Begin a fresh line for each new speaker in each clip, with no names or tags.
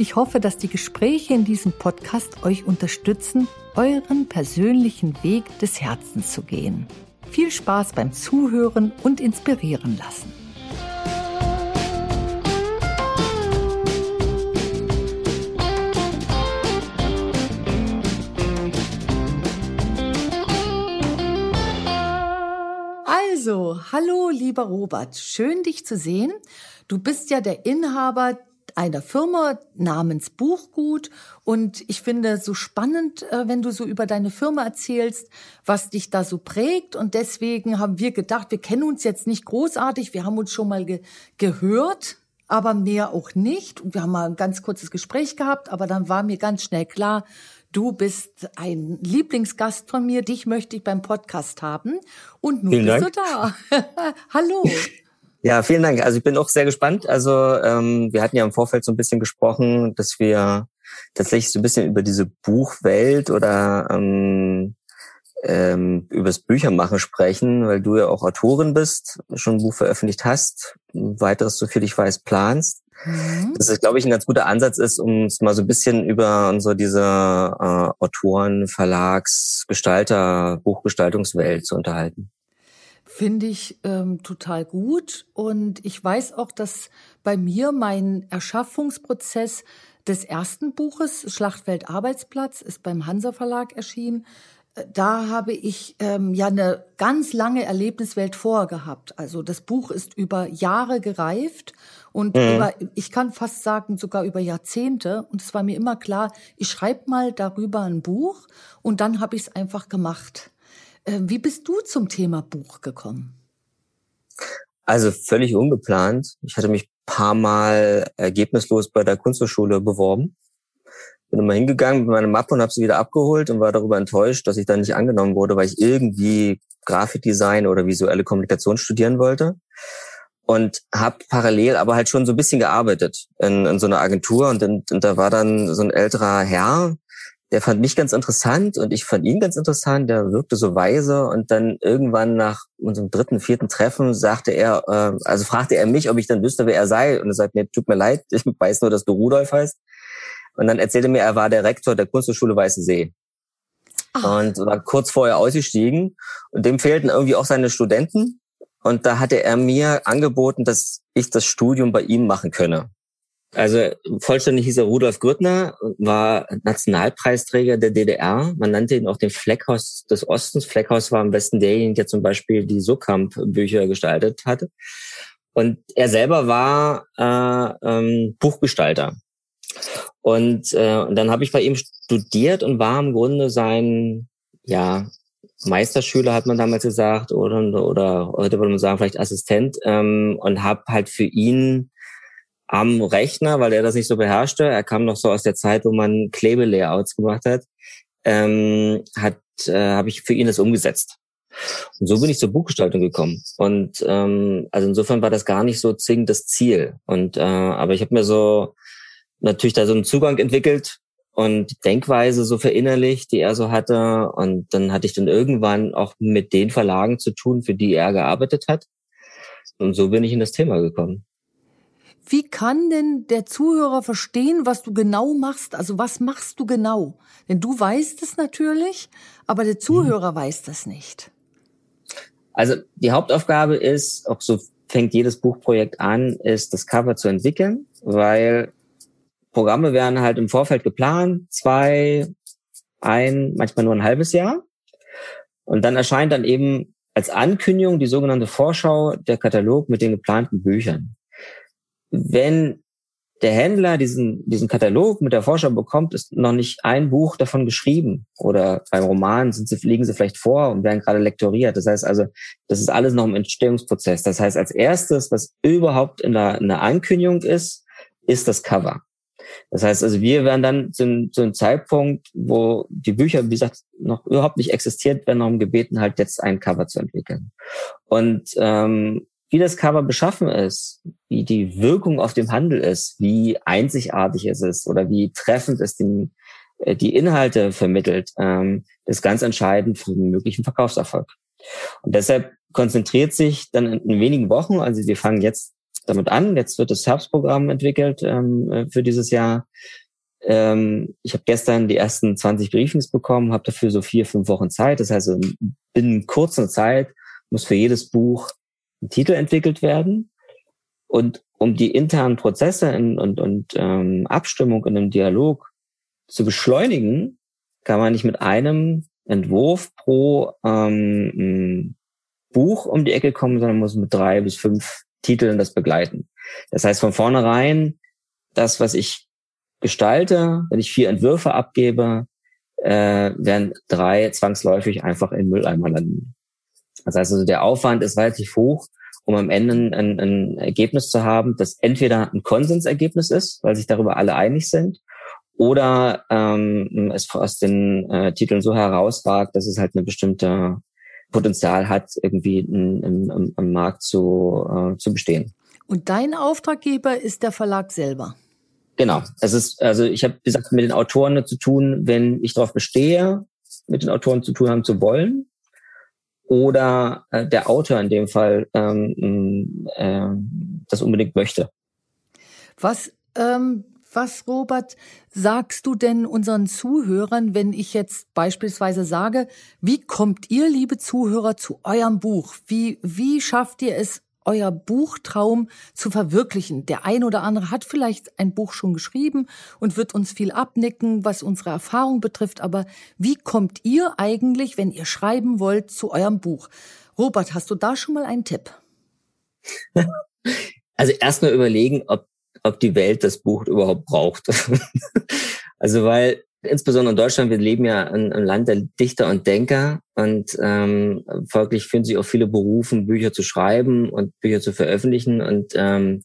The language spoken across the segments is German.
Ich hoffe, dass die Gespräche in diesem Podcast euch unterstützen, euren persönlichen Weg des Herzens zu gehen. Viel Spaß beim Zuhören und inspirieren lassen. Also, hallo lieber Robert, schön dich zu sehen. Du bist ja der Inhaber einer Firma namens Buchgut und ich finde so spannend, äh, wenn du so über deine Firma erzählst, was dich da so prägt und deswegen haben wir gedacht, wir kennen uns jetzt nicht großartig, wir haben uns schon mal ge gehört, aber mehr auch nicht. Und wir haben mal ein ganz kurzes Gespräch gehabt, aber dann war mir ganz schnell klar, Du bist ein Lieblingsgast von mir. Dich möchte ich beim Podcast haben. Und nun
vielen
bist
Dank.
du da. Hallo.
Ja, vielen Dank. Also ich bin auch sehr gespannt. Also ähm, wir hatten ja im Vorfeld so ein bisschen gesprochen, dass wir tatsächlich so ein bisschen über diese Buchwelt oder ähm, ähm, über das Büchermachen sprechen, weil du ja auch Autorin bist, schon ein Buch veröffentlicht hast, weiteres, so viel ich weiß, planst. Mhm. Das ist, glaube ich, ein ganz guter Ansatz ist, um uns mal so ein bisschen über unsere diese äh, Autoren, Verlags, Gestalter, Buchgestaltungswelt zu unterhalten.
Finde ich ähm, total gut. Und ich weiß auch, dass bei mir mein Erschaffungsprozess des ersten Buches, Schlachtwelt Arbeitsplatz, ist beim Hansa Verlag erschienen, da habe ich ähm, ja eine ganz lange Erlebniswelt vorgehabt. Also das Buch ist über Jahre gereift und mhm. über, ich kann fast sagen, sogar über Jahrzehnte. Und es war mir immer klar, ich schreibe mal darüber ein Buch und dann habe ich es einfach gemacht. Äh, wie bist du zum Thema Buch gekommen?
Also völlig ungeplant. Ich hatte mich paar Mal ergebnislos bei der Kunsthochschule beworben bin immer hingegangen mit meiner Mappe und habe sie wieder abgeholt und war darüber enttäuscht, dass ich dann nicht angenommen wurde, weil ich irgendwie Grafikdesign oder visuelle Kommunikation studieren wollte. Und habe parallel aber halt schon so ein bisschen gearbeitet in, in so einer Agentur. Und, in, und da war dann so ein älterer Herr, der fand mich ganz interessant und ich fand ihn ganz interessant. Der wirkte so weise und dann irgendwann nach unserem dritten, vierten Treffen sagte er, äh, also fragte er mich, ob ich dann wüsste, wer er sei. Und er sagt mir, tut mir leid, ich weiß nur, dass du Rudolf heißt. Und dann erzählte mir, er war der Rektor der Kunsthochschule Weiße See. Ach. Und war kurz vorher ausgestiegen. Und dem fehlten irgendwie auch seine Studenten. Und da hatte er mir angeboten, dass ich das Studium bei ihm machen könne. Also vollständig hieß er Rudolf Grüttner, war Nationalpreisträger der DDR. Man nannte ihn auch den Fleckhaus des Ostens. Fleckhaus war am besten derjenige, der zum Beispiel die Suckamp-Bücher gestaltet hatte. Und er selber war äh, ähm, Buchgestalter. Und, äh, und dann habe ich bei ihm studiert und war im Grunde sein, ja, Meisterschüler hat man damals gesagt oder oder heute würde man sagen vielleicht Assistent ähm, und habe halt für ihn am Rechner, weil er das nicht so beherrschte, er kam noch so aus der Zeit, wo man Klebelayouts gemacht hat, ähm, hat äh, habe ich für ihn das umgesetzt. Und so bin ich zur Buchgestaltung gekommen. Und ähm, also insofern war das gar nicht so zwingend das Ziel. Und äh, aber ich habe mir so natürlich da so einen Zugang entwickelt und Denkweise so verinnerlicht, die er so hatte. Und dann hatte ich dann irgendwann auch mit den Verlagen zu tun, für die er gearbeitet hat. Und so bin ich in das Thema gekommen.
Wie kann denn der Zuhörer verstehen, was du genau machst? Also was machst du genau? Denn du weißt es natürlich, aber der Zuhörer mhm. weiß das nicht.
Also die Hauptaufgabe ist, auch so fängt jedes Buchprojekt an, ist das Cover zu entwickeln, weil Programme werden halt im Vorfeld geplant, zwei, ein, manchmal nur ein halbes Jahr. Und dann erscheint dann eben als Ankündigung die sogenannte Vorschau der Katalog mit den geplanten Büchern. Wenn der Händler diesen, diesen Katalog mit der Vorschau bekommt, ist noch nicht ein Buch davon geschrieben. Oder beim Roman sind sie, liegen sie vielleicht vor und werden gerade lektoriert. Das heißt also, das ist alles noch im Entstehungsprozess. Das heißt, als erstes, was überhaupt in der, in der Ankündigung ist, ist das Cover. Das heißt also, wir werden dann zu, zu einem Zeitpunkt, wo die Bücher, wie gesagt, noch überhaupt nicht existiert, werden darum gebeten, halt jetzt ein Cover zu entwickeln. Und ähm, wie das Cover beschaffen ist, wie die Wirkung auf dem Handel ist, wie einzigartig es ist oder wie treffend es den, äh, die Inhalte vermittelt, ähm, ist ganz entscheidend für den möglichen Verkaufserfolg. Und deshalb konzentriert sich dann in wenigen Wochen, also wir fangen jetzt damit an. Jetzt wird das Herbstprogramm entwickelt ähm, äh, für dieses Jahr. Ähm, ich habe gestern die ersten 20 Briefings bekommen, habe dafür so vier, fünf Wochen Zeit. Das heißt, in kurzer Zeit muss für jedes Buch Titel entwickelt werden. Und um die internen Prozesse in, und, und ähm, Abstimmung in einem Dialog zu beschleunigen, kann man nicht mit einem Entwurf pro ähm, Buch um die Ecke kommen, sondern muss mit drei bis fünf Titeln das begleiten. Das heißt von vornherein, das, was ich gestalte, wenn ich vier Entwürfe abgebe, äh, werden drei zwangsläufig einfach in Mülleimer landen. Das heißt also, der Aufwand ist relativ hoch, um am Ende ein, ein Ergebnis zu haben, das entweder ein Konsensergebnis ist, weil sich darüber alle einig sind, oder ähm, es aus den äh, Titeln so herausragt, dass es halt eine bestimmte Potenzial hat, irgendwie im, im, im Markt zu, äh, zu bestehen.
Und dein Auftraggeber ist der Verlag selber?
Genau. Es ist, also ich habe gesagt, mit den Autoren zu tun, wenn ich darauf bestehe, mit den Autoren zu tun haben zu wollen. Oder äh, der Autor in dem Fall ähm, äh, das unbedingt möchte.
Was ähm, was, Robert, sagst du denn unseren Zuhörern, wenn ich jetzt beispielsweise sage, wie kommt ihr, liebe Zuhörer, zu eurem Buch? Wie, wie schafft ihr es, euer Buchtraum zu verwirklichen? Der ein oder andere hat vielleicht ein Buch schon geschrieben und wird uns viel abnicken, was unsere Erfahrung betrifft. Aber wie kommt ihr eigentlich, wenn ihr schreiben wollt, zu eurem Buch? Robert, hast du da schon mal einen Tipp?
Also erstmal überlegen, ob ob die Welt das Buch überhaupt braucht. also weil insbesondere in Deutschland, wir leben ja in einem Land der Dichter und Denker und ähm, folglich fühlen sich auch viele berufen, Bücher zu schreiben und Bücher zu veröffentlichen und ähm,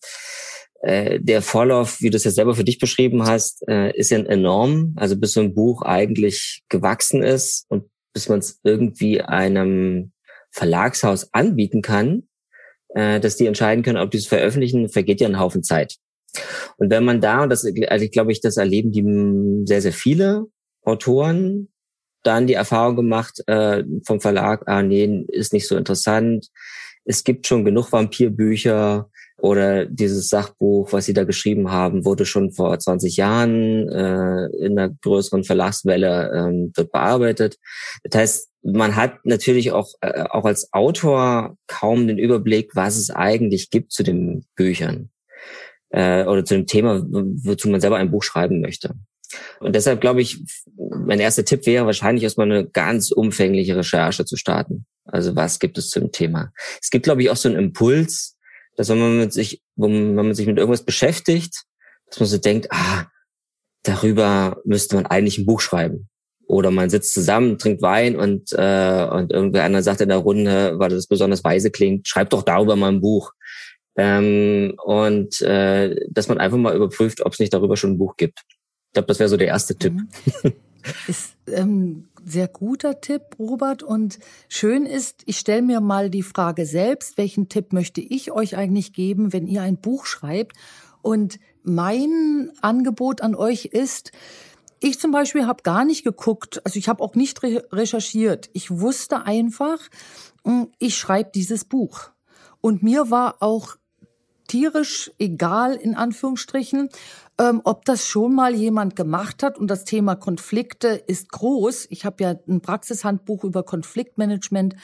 äh, der Vorlauf, wie du es ja selber für dich beschrieben hast, äh, ist ja enorm. Also bis so ein Buch eigentlich gewachsen ist und bis man es irgendwie einem Verlagshaus anbieten kann, äh, dass die entscheiden können, ob die es veröffentlichen, vergeht ja ein Haufen Zeit. Und wenn man da, und das also ich glaube ich, das erleben die sehr, sehr viele Autoren, dann die Erfahrung gemacht äh, vom Verlag, ah nee, ist nicht so interessant. Es gibt schon genug Vampirbücher oder dieses Sachbuch, was sie da geschrieben haben, wurde schon vor 20 Jahren äh, in einer größeren Verlagswelle ähm, dort bearbeitet. Das heißt, man hat natürlich auch, äh, auch als Autor kaum den Überblick, was es eigentlich gibt zu den Büchern äh, oder zu dem Thema, wozu man selber ein Buch schreiben möchte. Und deshalb glaube ich, mein erster Tipp wäre wahrscheinlich erstmal eine ganz umfängliche Recherche zu starten. Also was gibt es zum Thema? Es gibt, glaube ich, auch so einen Impuls, dass wenn man mit sich, wenn man sich mit irgendwas beschäftigt, dass man so denkt, ah, darüber müsste man eigentlich ein Buch schreiben. Oder man sitzt zusammen, trinkt Wein und, äh, und irgendwer einer sagt in der Runde, weil das besonders weise klingt, schreib doch darüber mal ein Buch. Ähm, und äh, dass man einfach mal überprüft, ob es nicht darüber schon ein Buch gibt. Ich glaube, das wäre so der erste Tipp. Mhm.
Ist ähm, sehr guter Tipp, Robert. Und schön ist, ich stelle mir mal die Frage selbst, welchen Tipp möchte ich euch eigentlich geben, wenn ihr ein Buch schreibt? Und mein Angebot an euch ist, ich zum Beispiel habe gar nicht geguckt, also ich habe auch nicht re recherchiert. Ich wusste einfach, hm, ich schreibe dieses Buch. Und mir war auch tierisch egal, in Anführungsstrichen, ähm, ob das schon mal jemand gemacht hat. Und das Thema Konflikte ist groß. Ich habe ja ein Praxishandbuch über Konfliktmanagement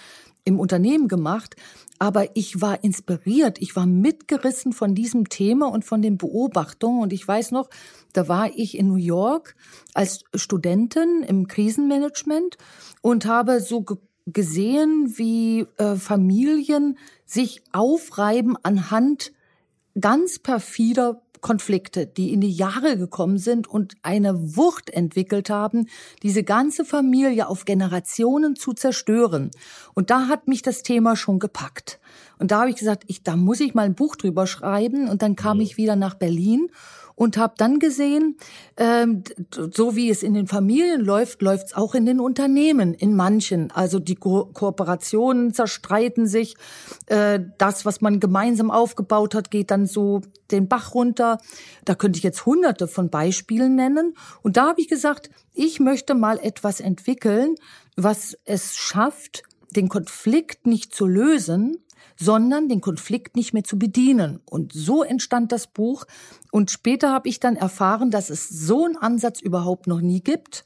im Unternehmen gemacht. Aber ich war inspiriert, ich war mitgerissen von diesem Thema und von den Beobachtungen. Und ich weiß noch, da war ich in New York als Studentin im Krisenmanagement und habe so gesehen, wie äh, Familien sich aufreiben anhand ganz perfider Konflikte, die in die Jahre gekommen sind und eine Wucht entwickelt haben, diese ganze Familie auf Generationen zu zerstören. Und da hat mich das Thema schon gepackt. Und da habe ich gesagt, ich, da muss ich mal ein Buch drüber schreiben. Und dann kam ich wieder nach Berlin und habe dann gesehen, ähm, so wie es in den Familien läuft, läuft es auch in den Unternehmen, in manchen. Also die Ko Kooperationen zerstreiten sich. Äh, das, was man gemeinsam aufgebaut hat, geht dann so den Bach runter. Da könnte ich jetzt hunderte von Beispielen nennen. Und da habe ich gesagt, ich möchte mal etwas entwickeln, was es schafft, den Konflikt nicht zu lösen, sondern den Konflikt nicht mehr zu bedienen. Und so entstand das Buch. Und später habe ich dann erfahren, dass es so einen Ansatz überhaupt noch nie gibt.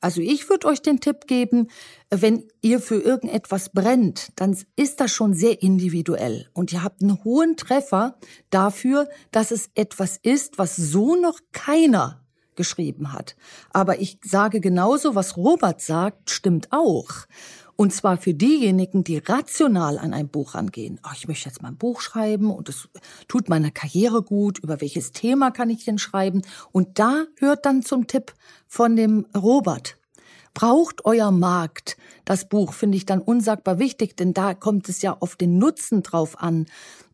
Also ich würde euch den Tipp geben, wenn ihr für irgendetwas brennt, dann ist das schon sehr individuell. Und ihr habt einen hohen Treffer dafür, dass es etwas ist, was so noch keiner geschrieben hat. Aber ich sage genauso, was Robert sagt, stimmt auch. Und zwar für diejenigen, die rational an ein Buch rangehen. Ach, ich möchte jetzt mal ein Buch schreiben und es tut meiner Karriere gut. Über welches Thema kann ich denn schreiben? Und da hört dann zum Tipp von dem Robert. Braucht euer Markt das Buch, finde ich dann unsagbar wichtig, denn da kommt es ja auf den Nutzen drauf an.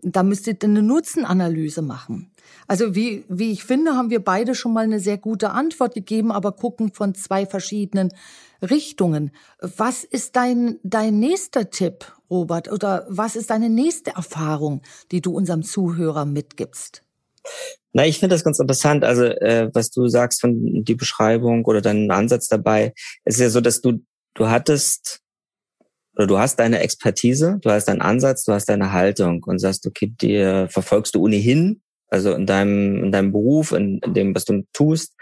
Da müsst ihr eine Nutzenanalyse machen. Also wie, wie ich finde, haben wir beide schon mal eine sehr gute Antwort gegeben, aber gucken von zwei verschiedenen Richtungen. Was ist dein, dein nächster Tipp, Robert? Oder was ist deine nächste Erfahrung, die du unserem Zuhörer mitgibst?
Na, ich finde das ganz interessant. Also, äh, was du sagst von die Beschreibung oder deinen Ansatz dabei, es ist ja so, dass du, du hattest oder du hast deine Expertise, du hast deinen Ansatz, du hast deine Haltung und sagst, okay, dir verfolgst du ohnehin, also in deinem, in deinem Beruf, in, in dem, was du tust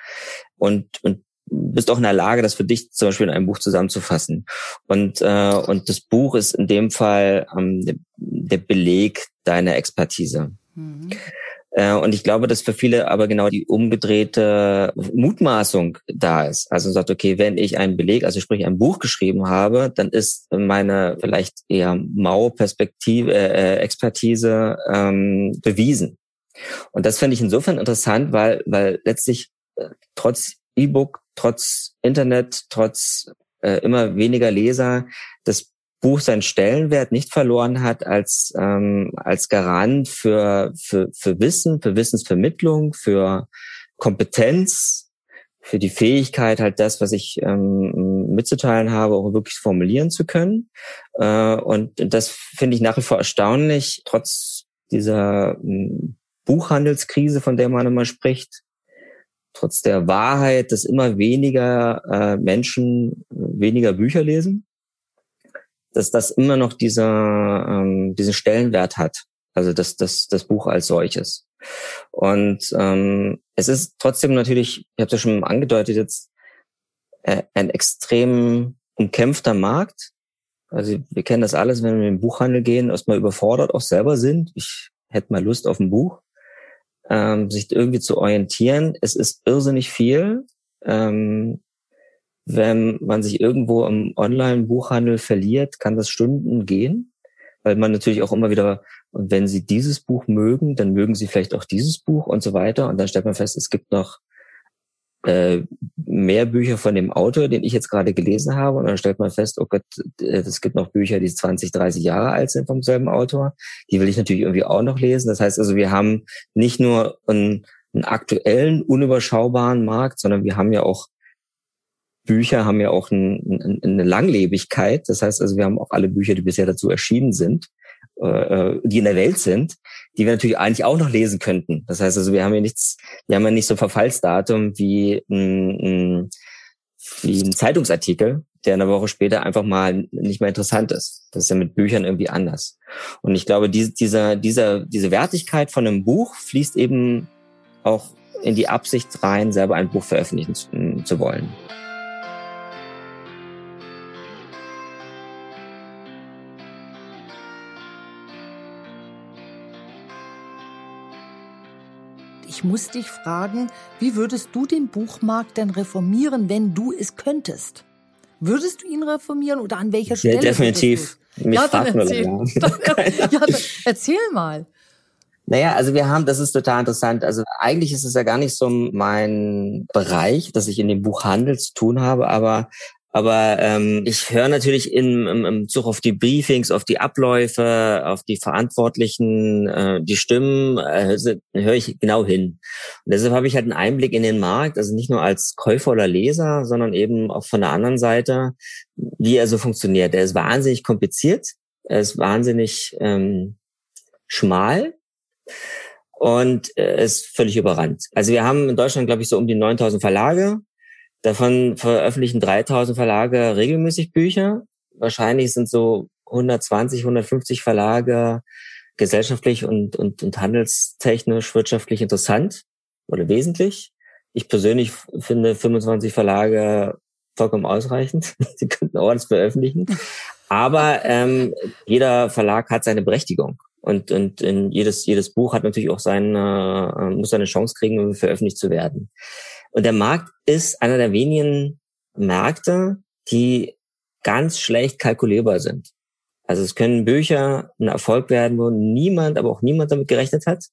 und, und bist auch in der Lage, das für dich zum Beispiel in einem Buch zusammenzufassen. Und, äh, und das Buch ist in dem Fall ähm, der, der Beleg deiner Expertise. Mhm. Äh, und ich glaube, dass für viele aber genau die umgedrehte Mutmaßung da ist. Also sagt, okay, wenn ich einen Beleg, also sprich ein Buch geschrieben habe, dann ist meine vielleicht eher mau Perspektive, äh, Expertise ähm, bewiesen. Und das finde ich insofern interessant, weil, weil letztlich äh, trotz E-Book, trotz Internet, trotz äh, immer weniger Leser, das Buch seinen Stellenwert nicht verloren hat als, ähm, als Garant für, für, für Wissen, für Wissensvermittlung, für Kompetenz, für die Fähigkeit, halt das, was ich ähm, mitzuteilen habe, auch wirklich formulieren zu können. Äh, und das finde ich nach wie vor erstaunlich, trotz dieser Buchhandelskrise, von der man immer spricht, trotz der Wahrheit, dass immer weniger äh, Menschen weniger Bücher lesen, dass das immer noch dieser, ähm, diesen Stellenwert hat. Also das, das, das Buch als solches. Und ähm, es ist trotzdem natürlich, ich habe es ja schon angedeutet jetzt, äh, ein extrem umkämpfter Markt. Also wir kennen das alles, wenn wir in den Buchhandel gehen, erstmal überfordert auch selber sind. Ich hätte mal Lust auf ein Buch ähm, sich irgendwie zu orientieren. Es ist irrsinnig viel. Ähm, wenn man sich irgendwo im Online-Buchhandel verliert, kann das Stunden gehen, weil man natürlich auch immer wieder, wenn Sie dieses Buch mögen, dann mögen Sie vielleicht auch dieses Buch und so weiter. Und dann stellt man fest, es gibt noch äh, mehr Bücher von dem Autor, den ich jetzt gerade gelesen habe. Und dann stellt man fest, oh Gott, äh, es gibt noch Bücher, die 20, 30 Jahre alt sind vom selben Autor. Die will ich natürlich irgendwie auch noch lesen. Das heißt also, wir haben nicht nur einen, einen aktuellen, unüberschaubaren Markt, sondern wir haben ja auch Bücher haben ja auch ein, ein, eine Langlebigkeit. Das heißt also, wir haben auch alle Bücher, die bisher dazu erschienen sind, äh, die in der Welt sind, die wir natürlich eigentlich auch noch lesen könnten. Das heißt also, wir haben ja nichts, wir haben ja nicht so ein Verfallsdatum wie ein, wie ein Zeitungsartikel, der eine Woche später einfach mal nicht mehr interessant ist. Das ist ja mit Büchern irgendwie anders. Und ich glaube, diese, dieser, dieser, diese Wertigkeit von einem Buch fließt eben auch in die Absicht rein, selber ein Buch veröffentlichen zu, zu wollen.
Ich muss dich fragen, wie würdest du den Buchmarkt denn reformieren, wenn du es könntest? Würdest du ihn reformieren oder an welcher Stelle? Ja,
definitiv.
Mich ja, dann erzähl. ja, dann erzähl mal.
Naja, also wir haben, das ist total interessant. Also eigentlich ist es ja gar nicht so mein Bereich, dass ich in dem Buchhandel zu tun habe, aber Aber ähm, ich höre natürlich im, im, im Zug auf die Briefings, auf die Abläufe, auf die Verantwortlichen, äh, die Stimmen, äh, höre ich genau hin. Und deshalb habe ich halt einen Einblick in den Markt, also nicht nur als Käufer oder Leser, sondern eben auch von der anderen Seite, wie er so funktioniert. Er ist wahnsinnig kompliziert, er ist wahnsinnig ähm, schmal und äh, ist völlig überrannt. Also wir haben in Deutschland, glaube ich, so um die 9000 Verlage. Davon veröffentlichen 3000 Verlage regelmäßig Bücher. Wahrscheinlich sind so 120, 150 Verlage gesellschaftlich und, und, und handelstechnisch, wirtschaftlich interessant oder wesentlich. Ich persönlich finde 25 Verlage vollkommen ausreichend. Sie könnten auch veröffentlichen. Aber ähm, jeder Verlag hat seine Berechtigung. Und, und in jedes, jedes Buch hat natürlich auch seine, äh, muss seine Chance kriegen, um veröffentlicht zu werden. Und der Markt ist einer der wenigen Märkte, die ganz schlecht kalkulierbar sind. Also es können Bücher ein Erfolg werden, wo niemand, aber auch niemand damit gerechnet hat.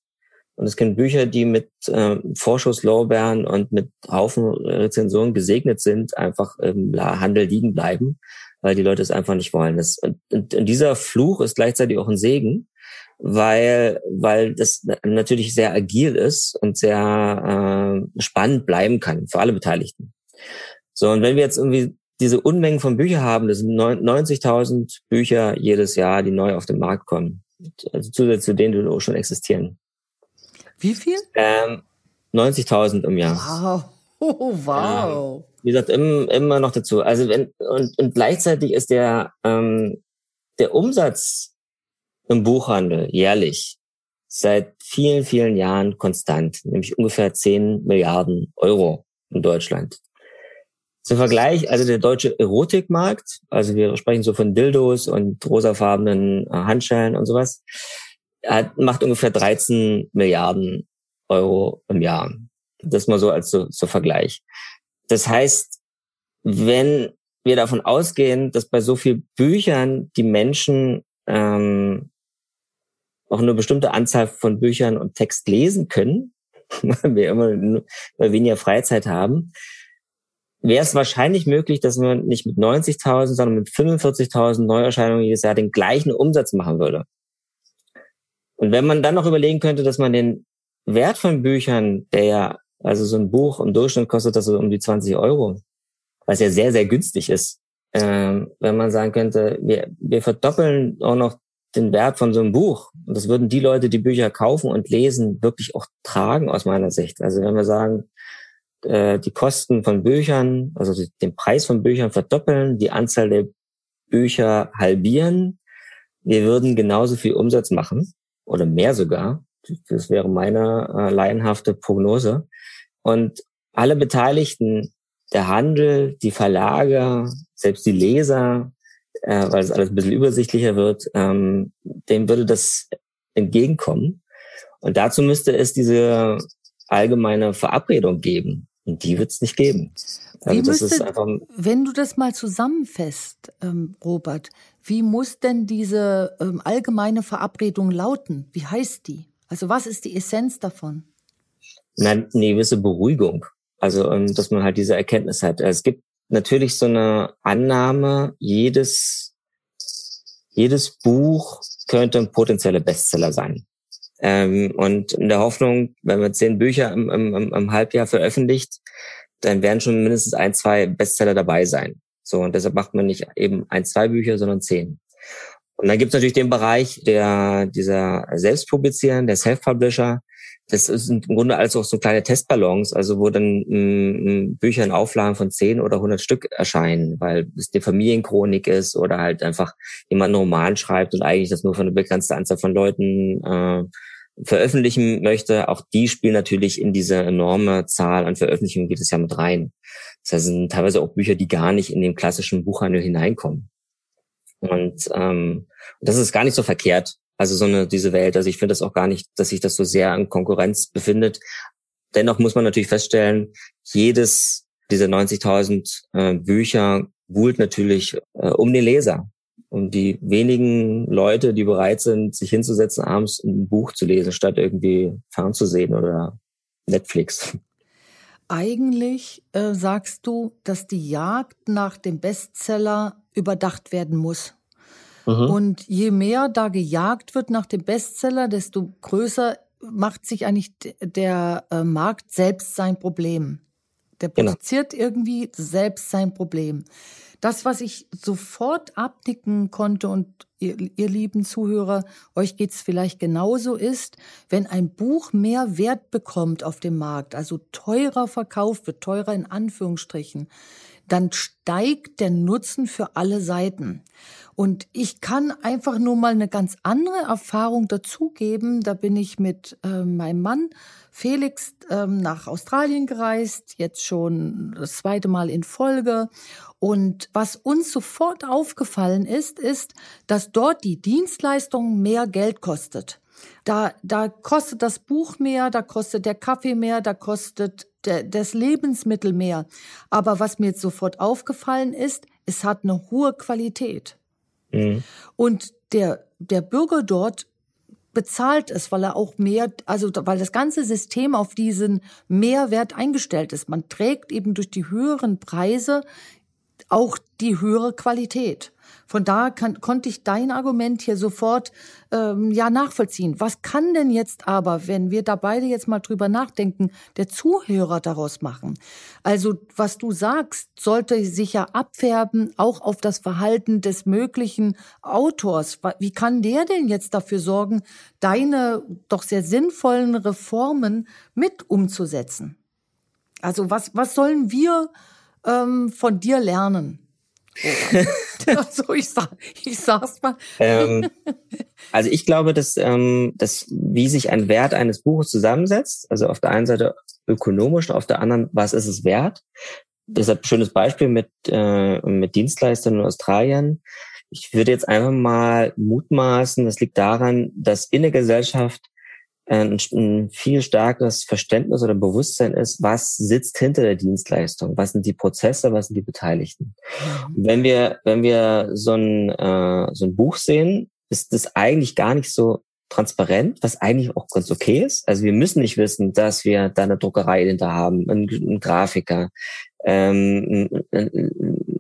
Und es können Bücher, die mit äh, Vorschusslorbeeren und mit Haufen Rezensionen gesegnet sind, einfach im Handel liegen bleiben, weil die Leute es einfach nicht wollen. Das, und, und dieser Fluch ist gleichzeitig auch ein Segen, weil, weil das natürlich sehr agil ist und sehr äh, spannend bleiben kann für alle Beteiligten. So, und wenn wir jetzt irgendwie diese Unmengen von Büchern haben, das sind 90.000 Bücher jedes Jahr, die neu auf den Markt kommen, also zusätzlich zu denen, die auch schon existieren.
Wie viel?
Ähm, 90.000 im Jahr.
Wow. Oh, wow.
Ähm, wie gesagt, im, immer noch dazu. Also wenn und, und gleichzeitig ist der ähm, der Umsatz im Buchhandel jährlich seit vielen, vielen Jahren konstant, nämlich ungefähr 10 Milliarden Euro in Deutschland. Zum Vergleich, also der deutsche Erotikmarkt, also wir sprechen so von Dildos und rosafarbenen äh, Handschellen und sowas, hat, macht ungefähr 13 Milliarden Euro im Jahr. Das mal so als so, so Vergleich. Das heißt, wenn wir davon ausgehen, dass bei so viel Büchern die Menschen ähm, auch eine bestimmte Anzahl von Büchern und Text lesen können, weil wir immer, immer weniger Freizeit haben, wäre es wahrscheinlich möglich, dass man nicht mit 90.000, sondern mit 45.000 Neuerscheinungen jedes Jahr den gleichen Umsatz machen würde. Und wenn man dann noch überlegen könnte, dass man den Wert von Büchern, der ja, also so ein Buch im Durchschnitt kostet das so um die 20 Euro, was ja sehr, sehr günstig ist, ähm, wenn man sagen könnte, wir, wir verdoppeln auch noch den Wert von so einem Buch. Und das würden die Leute, die Bücher kaufen und lesen, wirklich auch tragen aus meiner Sicht. Also wenn wir sagen, äh, die Kosten von Büchern, also den Preis von Büchern verdoppeln, die Anzahl der Bücher halbieren, wir würden genauso viel Umsatz machen oder mehr sogar. Das wäre meine äh, laienhafte Prognose. Und alle Beteiligten, der Handel, die Verlage, selbst die Leser, äh, weil es alles ein bisschen übersichtlicher wird, ähm, dem würde das entgegenkommen. Und dazu müsste es diese allgemeine Verabredung geben. Und die wird es nicht geben.
Also wie müsste, einfach, wenn du das mal zusammenfasst, ähm, Robert, wie muss denn diese ähm, allgemeine Verabredung lauten? Wie heißt die? Also was ist die Essenz davon?
Na, eine gewisse Beruhigung. Also, ähm, dass man halt diese Erkenntnis hat. Es gibt natürlich so eine Annahme, jedes, jedes Buch könnte ein potenzieller Bestseller sein. Ähm, und in der Hoffnung, wenn man zehn Bücher im, im, im Halbjahr veröffentlicht, dann werden schon mindestens ein, zwei Bestseller dabei sein. So, und deshalb macht man nicht eben ein, zwei Bücher, sondern zehn. Und dann gibt es natürlich den Bereich der dieser Selbstpublizieren, der Self-Publisher, das ist im Grunde alles auch so kleine Testballons, also wo dann m, Bücher in Auflagen von 10 oder 100 Stück erscheinen, weil es die Familienchronik ist oder halt einfach jemand einen Roman schreibt und eigentlich das nur von einer begrenzten Anzahl von Leuten äh, veröffentlichen möchte. Auch die spielen natürlich in diese enorme Zahl an Veröffentlichungen geht es ja mit rein. Das heißt, sind teilweise auch Bücher, die gar nicht in den klassischen Buchhandel hineinkommen. Und ähm, das ist gar nicht so verkehrt, also so eine, diese Welt. Also ich finde das auch gar nicht, dass sich das so sehr an Konkurrenz befindet. Dennoch muss man natürlich feststellen, jedes dieser 90.000 äh, Bücher buhlt natürlich äh, um den Leser. Um die wenigen Leute, die bereit sind, sich hinzusetzen, abends ein Buch zu lesen, statt irgendwie fernzusehen oder Netflix.
Eigentlich äh, sagst du, dass die Jagd nach dem Bestseller überdacht werden muss. Mhm. Und je mehr da gejagt wird nach dem Bestseller, desto größer macht sich eigentlich der äh, Markt selbst sein Problem. Der genau. produziert genau. irgendwie selbst sein Problem. Das, was ich sofort abnicken konnte und ihr, ihr lieben Zuhörer, euch geht's vielleicht genauso ist, wenn ein Buch mehr Wert bekommt auf dem Markt, also teurer verkauft wird, teurer in Anführungsstrichen, dann steigt der Nutzen für alle Seiten. Und ich kann einfach nur mal eine ganz andere Erfahrung dazugeben. Da bin ich mit äh, meinem Mann Felix ähm, nach Australien gereist, jetzt schon das zweite Mal in Folge. Und was uns sofort aufgefallen ist, ist, dass dort die Dienstleistung mehr Geld kostet. Da, da kostet das Buch mehr, da kostet der Kaffee mehr, da kostet das Lebensmittel mehr. Aber was mir jetzt sofort aufgefallen ist, es hat eine hohe Qualität. Mhm. Und der, der Bürger dort bezahlt es, weil er auch mehr, also weil das ganze System auf diesen Mehrwert eingestellt ist. Man trägt eben durch die höheren Preise auch die höhere Qualität. Von da kann, konnte ich dein Argument hier sofort ähm, ja nachvollziehen. Was kann denn jetzt aber, wenn wir da beide jetzt mal drüber nachdenken, der Zuhörer daraus machen? Also was du sagst, sollte sich ja abfärben auch auf das Verhalten des möglichen Autors. Wie kann der denn jetzt dafür sorgen, deine doch sehr sinnvollen Reformen mit umzusetzen? Also was was sollen wir ähm, von dir lernen? also ich sag, ich sag's mal.
Ähm, also ich glaube, dass, ähm, dass wie sich ein Wert eines Buches zusammensetzt, also auf der einen Seite ökonomisch auf der anderen, was ist es wert? Deshalb schönes Beispiel mit, äh, mit Dienstleistern in Australien. Ich würde jetzt einfach mal mutmaßen, das liegt daran, dass in der Gesellschaft ein, ein viel stärkeres Verständnis oder Bewusstsein ist, was sitzt hinter der Dienstleistung, was sind die Prozesse, was sind die Beteiligten. Mhm. Wenn wir, wenn wir so ein, äh, so ein Buch sehen, ist das eigentlich gar nicht so transparent, was eigentlich auch ganz okay ist. Also wir müssen nicht wissen, dass wir da eine Druckerei hinter haben, einen, einen Grafiker, ähm,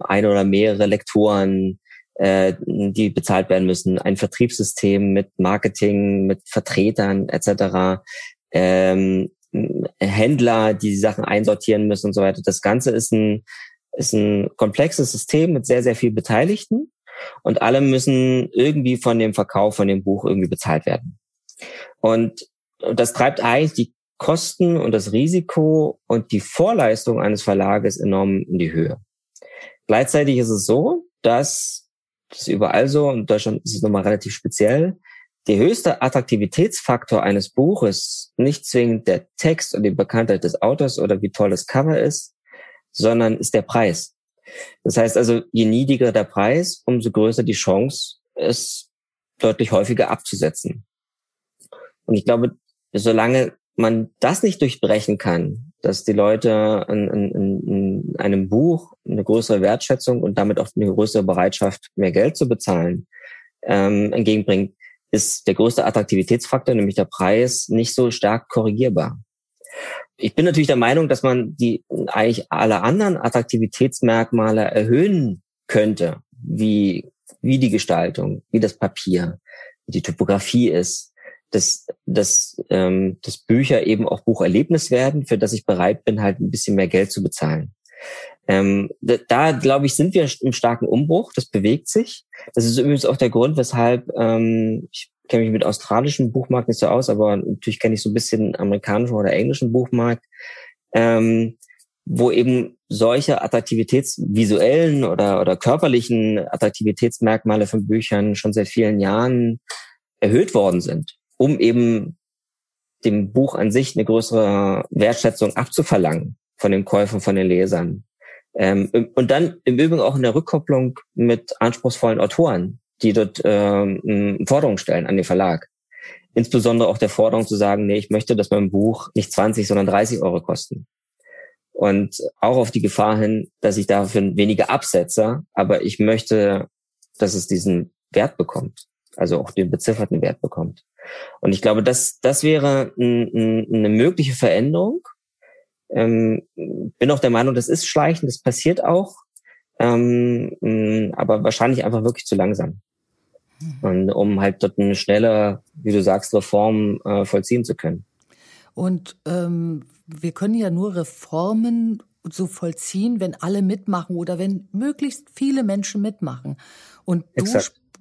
ein oder mehrere Lektoren, äh, die bezahlt werden müssen, ein Vertriebssystem mit Marketing, mit Vertretern etc., ähm, Händler, die die Sachen einsortieren müssen und so weiter. Das Ganze ist ein, ist ein komplexes System mit sehr, sehr viel Beteiligten und alle müssen irgendwie von dem Verkauf von dem Buch irgendwie bezahlt werden. Und das treibt eigentlich die Kosten und das Risiko und die Vorleistung eines Verlages enorm in die Höhe. Gleichzeitig ist es so, dass das ist überall so in Deutschland ist es nochmal relativ speziell. Der höchste Attraktivitätsfaktor eines Buches nicht zwingend der Text und die Bekanntheit des Autors oder wie toll das Cover ist, sondern ist der Preis. Das heißt also, je niedriger der Preis, umso größer die Chance, es deutlich häufiger abzusetzen. Und ich glaube, solange man das nicht durchbrechen kann, dass die Leute in, in, in einem Buch eine größere Wertschätzung und damit auch eine größere Bereitschaft, mehr Geld zu bezahlen, ähm, entgegenbringt, ist der größte Attraktivitätsfaktor, nämlich der Preis, nicht so stark korrigierbar. Ich bin natürlich der Meinung, dass man die eigentlich alle anderen Attraktivitätsmerkmale erhöhen könnte, wie, wie die Gestaltung, wie das Papier, wie die Typografie ist, dass, dass, ähm, dass Bücher eben auch Bucherlebnis werden, für das ich bereit bin, halt ein bisschen mehr Geld zu bezahlen. Ähm, da, da glaube ich, sind wir im starken Umbruch. Das bewegt sich. Das ist übrigens auch der Grund, weshalb ähm, ich kenne mich mit australischen Buchmarkt nicht so aus, aber natürlich kenne ich so ein bisschen amerikanischen oder englischen Buchmarkt, ähm, wo eben solche attraktivitätsvisuellen oder, oder körperlichen Attraktivitätsmerkmale von Büchern schon seit vielen Jahren erhöht worden sind um eben dem Buch an sich eine größere Wertschätzung abzuverlangen von den Käufern, von den Lesern. Ähm, und dann im Übrigen auch in der Rückkopplung mit anspruchsvollen Autoren, die dort ähm, Forderungen stellen an den Verlag. Insbesondere auch der Forderung zu sagen, nee, ich möchte, dass mein Buch nicht 20, sondern 30 Euro kosten. Und auch auf die Gefahr hin, dass ich dafür weniger absetze, aber ich möchte, dass es diesen Wert bekommt, also auch den bezifferten Wert bekommt. Und ich glaube, das, das wäre eine mögliche Veränderung, Ähm, bin auch der Meinung, das ist schleichend, das passiert auch, ähm, aber wahrscheinlich einfach wirklich zu langsam. Mhm. Und um halt dort eine schnelle, wie du sagst, Reform äh, vollziehen zu können.
Und ähm, wir können ja nur Reformen so vollziehen, wenn alle mitmachen oder wenn möglichst viele Menschen mitmachen. Und du,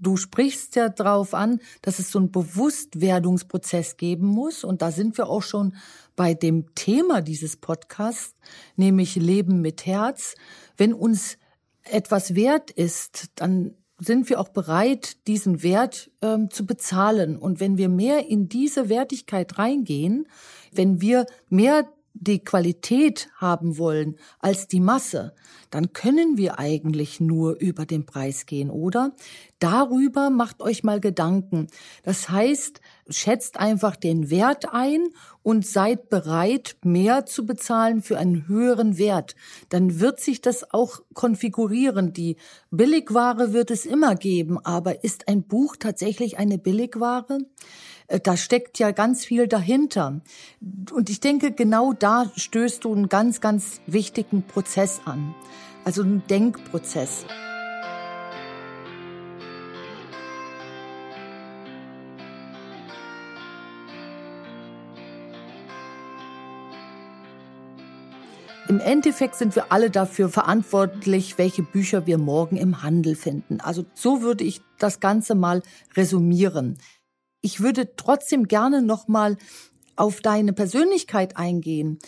du sprichst ja darauf an, dass es so einen Bewusstwerdungsprozess geben muss. Und da sind wir auch schon bei dem Thema dieses Podcasts, nämlich Leben mit Herz. Wenn uns etwas wert ist, dann sind wir auch bereit, diesen Wert ähm, zu bezahlen. Und wenn wir mehr in diese Wertigkeit reingehen, wenn wir mehr die Qualität haben wollen als die Masse, dann können wir eigentlich nur über den Preis gehen, oder? Darüber macht euch mal Gedanken. Das heißt, schätzt einfach den Wert ein und seid bereit, mehr zu bezahlen für einen höheren Wert. Dann wird sich das auch konfigurieren. Die Billigware wird es immer geben, aber ist ein Buch tatsächlich eine Billigware? Äh, da steckt ja ganz viel dahinter. Und ich denke, genau da stößt du einen ganz, ganz wichtigen Prozess an. Also einen Denkprozess. Im Endeffekt sind wir alle dafür verantwortlich, welche Bücher wir morgen im Handel finden. Also so würde ich das Ganze mal resumieren. Ich würde trotzdem gerne noch mal auf deine Persönlichkeit eingehen.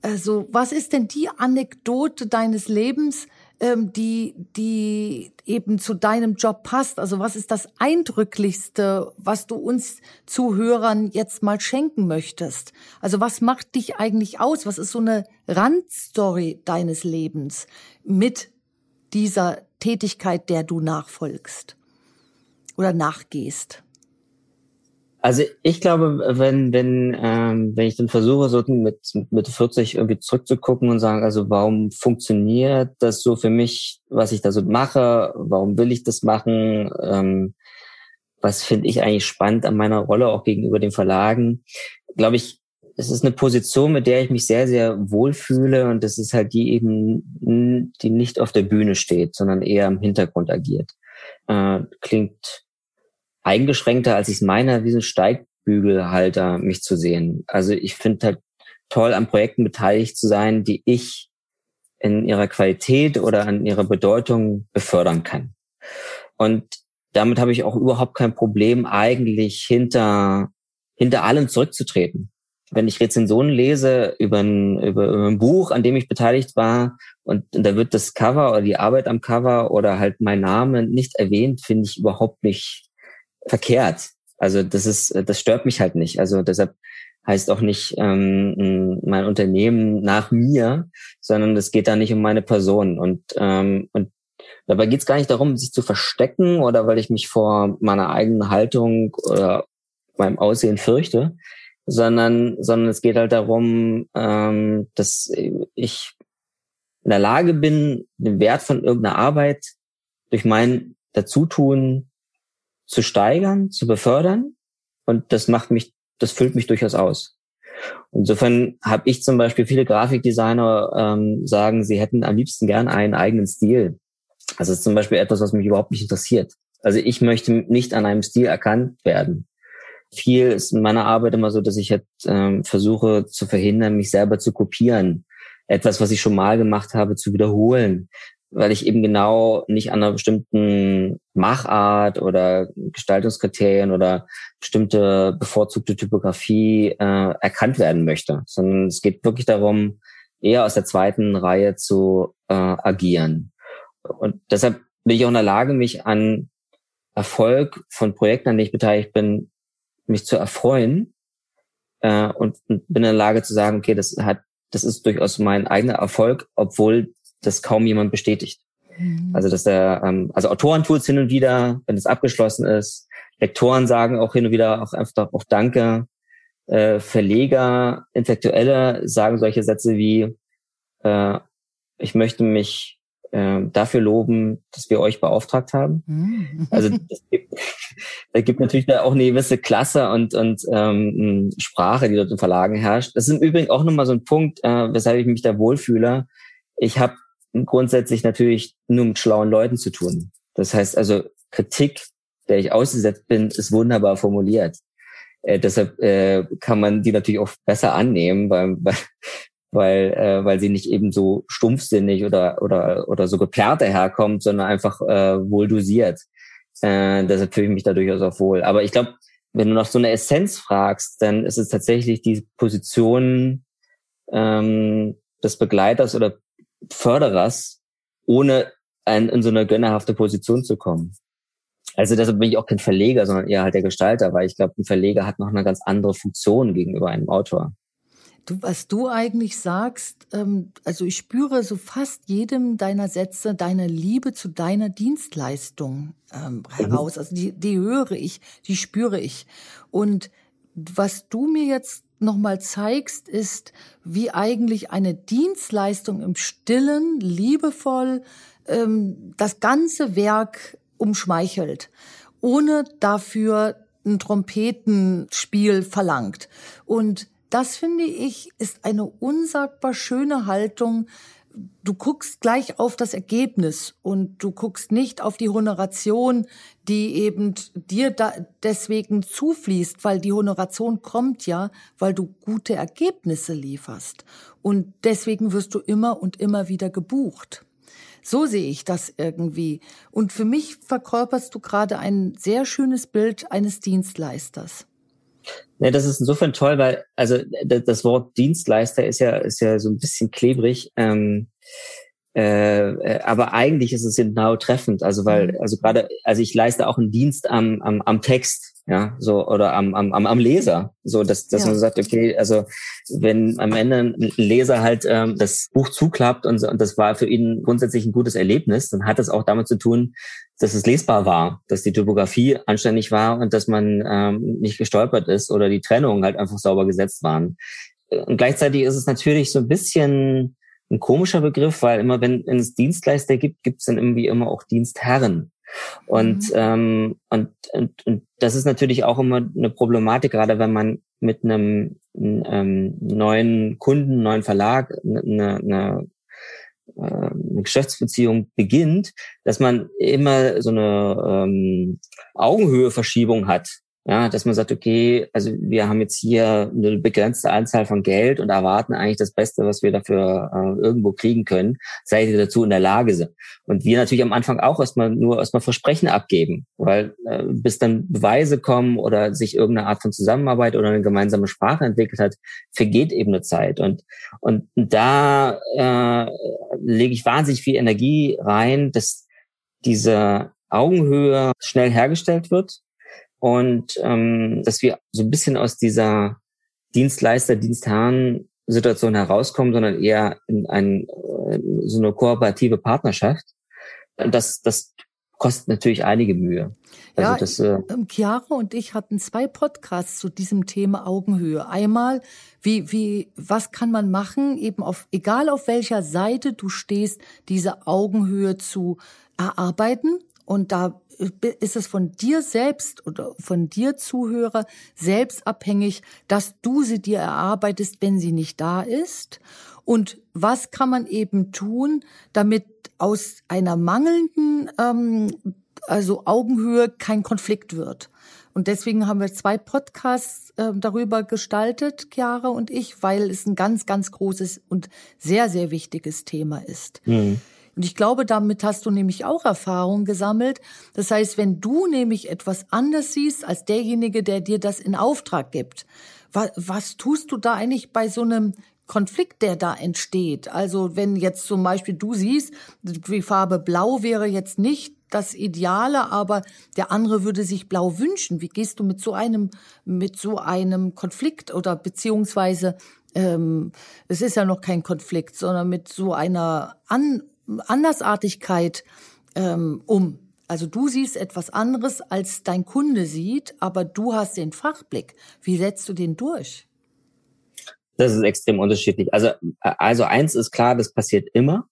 Also, was ist denn die Anekdote deines Lebens, ähm, die, die eben zu deinem Job passt? Also, was ist das Eindrücklichste, was du uns Zuhörern jetzt mal schenken möchtest? Also, was macht dich eigentlich aus? Was ist so eine Randstory deines Lebens mit dieser Tätigkeit, der du nachfolgst oder nachgehst?
Also ich glaube, wenn wenn ähm, wenn ich dann versuche, so mit mit 40 irgendwie zurückzugucken und sagen, also warum funktioniert das so für mich, was ich da so mache, warum will ich das machen, ähm, was finde ich eigentlich spannend an meiner Rolle auch gegenüber den Verlagen, glaube ich, es ist eine Position, mit der ich mich sehr sehr wohlfühle und das ist halt die eben, die nicht auf der Bühne steht, sondern eher im Hintergrund agiert. Äh, klingt eingeschränkter, als ich es meine, wie so ein Steigbügelhalter mich zu sehen. Also ich finde halt toll, an Projekten beteiligt zu sein, die ich in ihrer Qualität oder an ihrer Bedeutung befördern kann. Und damit habe ich auch überhaupt kein Problem, eigentlich hinter, hinter allem zurückzutreten. Wenn ich Rezensionen lese über ein, über, über ein Buch, an dem ich beteiligt war, und, und da wird das Cover oder die Arbeit am Cover oder halt mein Name nicht erwähnt, finde ich überhaupt nicht verkehrt. Also das ist, das stört mich halt nicht. Also deshalb heißt auch nicht ähm, mein Unternehmen nach mir, sondern es geht da nicht um meine Person. Und, ähm, und dabei geht es gar nicht darum, sich zu verstecken oder weil ich mich vor meiner eigenen Haltung oder meinem Aussehen fürchte, sondern, sondern es geht halt darum, ähm, dass ich in der Lage bin, den Wert von irgendeiner Arbeit durch mein Dazutun zu steigern, zu befördern. Und das macht mich, das füllt mich durchaus aus. Insofern habe ich zum Beispiel viele Grafikdesigner ähm, sagen, sie hätten am liebsten gern einen eigenen Stil. Das ist zum Beispiel etwas, was mich überhaupt nicht interessiert. Also ich möchte nicht an einem Stil erkannt werden. Viel ist in meiner Arbeit immer so, dass ich halt, ähm, versuche zu verhindern, mich selber zu kopieren. Etwas, was ich schon mal gemacht habe, zu wiederholen weil ich eben genau nicht an einer bestimmten Machart oder Gestaltungskriterien oder bestimmte bevorzugte Typografie äh, erkannt werden möchte, sondern es geht wirklich darum, eher aus der zweiten Reihe zu äh, agieren. Und deshalb bin ich auch in der Lage, mich an Erfolg von Projekten, an denen ich beteiligt bin, mich zu erfreuen äh, und bin in der Lage zu sagen, okay, das hat, das ist durchaus mein eigener Erfolg, obwohl das kaum jemand bestätigt. Mhm. Also dass der, ähm, also Autoren tun es hin und wieder, wenn es abgeschlossen ist. Lektoren sagen auch hin und wieder auch einfach auch Danke. Äh, Verleger, Intellektuelle sagen solche Sätze wie äh, ich möchte mich äh, dafür loben, dass wir euch beauftragt haben. Mhm. Also es gibt, gibt natürlich da auch eine gewisse Klasse und, und ähm, Sprache, die dort in Verlagen herrscht. Das ist im Übrigen auch nochmal so ein Punkt, äh, weshalb ich mich da wohlfühle. Ich habe grundsätzlich natürlich nur mit schlauen Leuten zu tun. Das heißt also, Kritik, der ich ausgesetzt bin, ist wunderbar formuliert. Äh, deshalb äh, kann man die natürlich auch besser annehmen, weil, weil, äh, weil sie nicht eben so stumpfsinnig oder, oder, oder so geplärrt daherkommt, sondern einfach äh, wohl dosiert. Äh, deshalb fühle ich mich da durchaus auch wohl. Aber ich glaube, wenn du nach so einer Essenz fragst, dann ist es tatsächlich die Position ähm, des Begleiters oder Förderers, ohne ein, in so eine gönnerhafte Position zu kommen. Also deshalb bin ich auch kein Verleger, sondern eher halt der Gestalter, weil ich glaube, ein Verleger hat noch eine ganz andere Funktion gegenüber einem Autor.
Du, was du eigentlich sagst, ähm, also ich spüre so fast jedem deiner Sätze deine Liebe zu deiner Dienstleistung ähm, heraus. Also die, die höre ich, die spüre ich. Und was du mir jetzt nochmal zeigst, ist, wie eigentlich eine Dienstleistung im Stillen, liebevoll, ähm, das ganze Werk umschmeichelt, ohne dafür ein Trompetenspiel verlangt. Und das finde ich ist eine unsagbar schöne Haltung. Du guckst gleich auf das Ergebnis und du guckst nicht auf die Honoration, die eben dir da deswegen zufließt, weil die Honoration kommt ja, weil du gute Ergebnisse lieferst. Und deswegen wirst du immer und immer wieder gebucht. So sehe ich das irgendwie. Und für mich verkörperst du gerade ein sehr schönes Bild eines Dienstleisters.
Ja, das ist insofern toll, weil also das Wort Dienstleister ist ja ist ja so ein bisschen klebrig. Ähm, äh, äh, aber eigentlich ist es genau treffend, also weil, mhm. also gerade, also ich leiste auch einen Dienst am, am, am Text, ja, so oder am, am, am Leser, so dass, dass ja. man sagt, okay, also wenn am Ende ein Leser halt ähm, das Buch zuklappt und, und das war für ihn grundsätzlich ein gutes Erlebnis, dann hat das auch damit zu tun, dass es lesbar war, dass die Typografie anständig war und dass man ähm, nicht gestolpert ist oder die Trennungen halt einfach sauber gesetzt waren. Und gleichzeitig ist es natürlich so ein bisschen ein komischer Begriff, weil immer wenn, wenn es Dienstleister gibt, gibt es dann irgendwie immer auch Dienstherren. Und, mhm. ähm, und, und, und das ist natürlich auch immer eine Problematik, gerade wenn man mit einem ähm, neuen Kunden, neuen Verlag eine, eine, äh, eine Geschäftsbeziehung beginnt, dass man immer so eine ähm, Augenhöheverschiebung hat. Ja, dass man sagt, okay, also wir haben jetzt hier eine begrenzte Anzahl von Geld und erwarten eigentlich das Beste, was wir dafür äh, irgendwo kriegen können, seid ihr dazu in der Lage sind. Und wir natürlich am Anfang auch erstmal nur erstmal Versprechen abgeben, weil äh, bis dann Beweise kommen oder sich irgendeine Art von Zusammenarbeit oder eine gemeinsame Sprache entwickelt hat, vergeht eben eine Zeit. Und, und da äh, lege ich wahnsinnig viel Energie rein, dass diese Augenhöhe schnell hergestellt wird und ähm, dass wir so ein bisschen aus dieser Dienstleister, Dienstherren Situation herauskommen, sondern eher in ein, äh, so eine kooperative Partnerschaft. Das, das kostet natürlich einige Mühe.
Also ja, das, äh ähm, Chiara und ich hatten zwei Podcasts zu diesem Thema Augenhöhe. Einmal, wie, wie, was kann man machen, eben auf, egal auf welcher Seite du stehst, diese Augenhöhe zu erarbeiten. Und da ist es von dir selbst oder von dir Zuhörer selbst abhängig, dass du sie dir erarbeitest, wenn sie nicht da ist? Und was kann man eben tun, damit aus einer mangelnden, ähm, also Augenhöhe kein Konflikt wird? Und deswegen haben wir zwei Podcasts äh, darüber gestaltet, Chiara und ich, weil es ein ganz, ganz großes und sehr, sehr wichtiges Thema ist. Mhm. Und ich glaube, damit hast du nämlich auch Erfahrung gesammelt. Das heißt, wenn du nämlich etwas anders siehst als derjenige, der dir das in Auftrag gibt, was, was tust du da eigentlich bei so einem Konflikt, der da entsteht? Also wenn jetzt zum Beispiel du siehst, die Farbe Blau wäre jetzt nicht das Ideale, aber der andere würde sich Blau wünschen. Wie gehst du mit so einem mit so einem Konflikt oder beziehungsweise ähm, es ist ja noch kein Konflikt, sondern mit so einer An Andersartigkeit ähm, um. Also du siehst etwas anderes, als dein Kunde sieht, aber du hast den Fachblick. Wie setzt du den durch?
Das ist extrem unterschiedlich. Also, also eins ist klar, das passiert immer,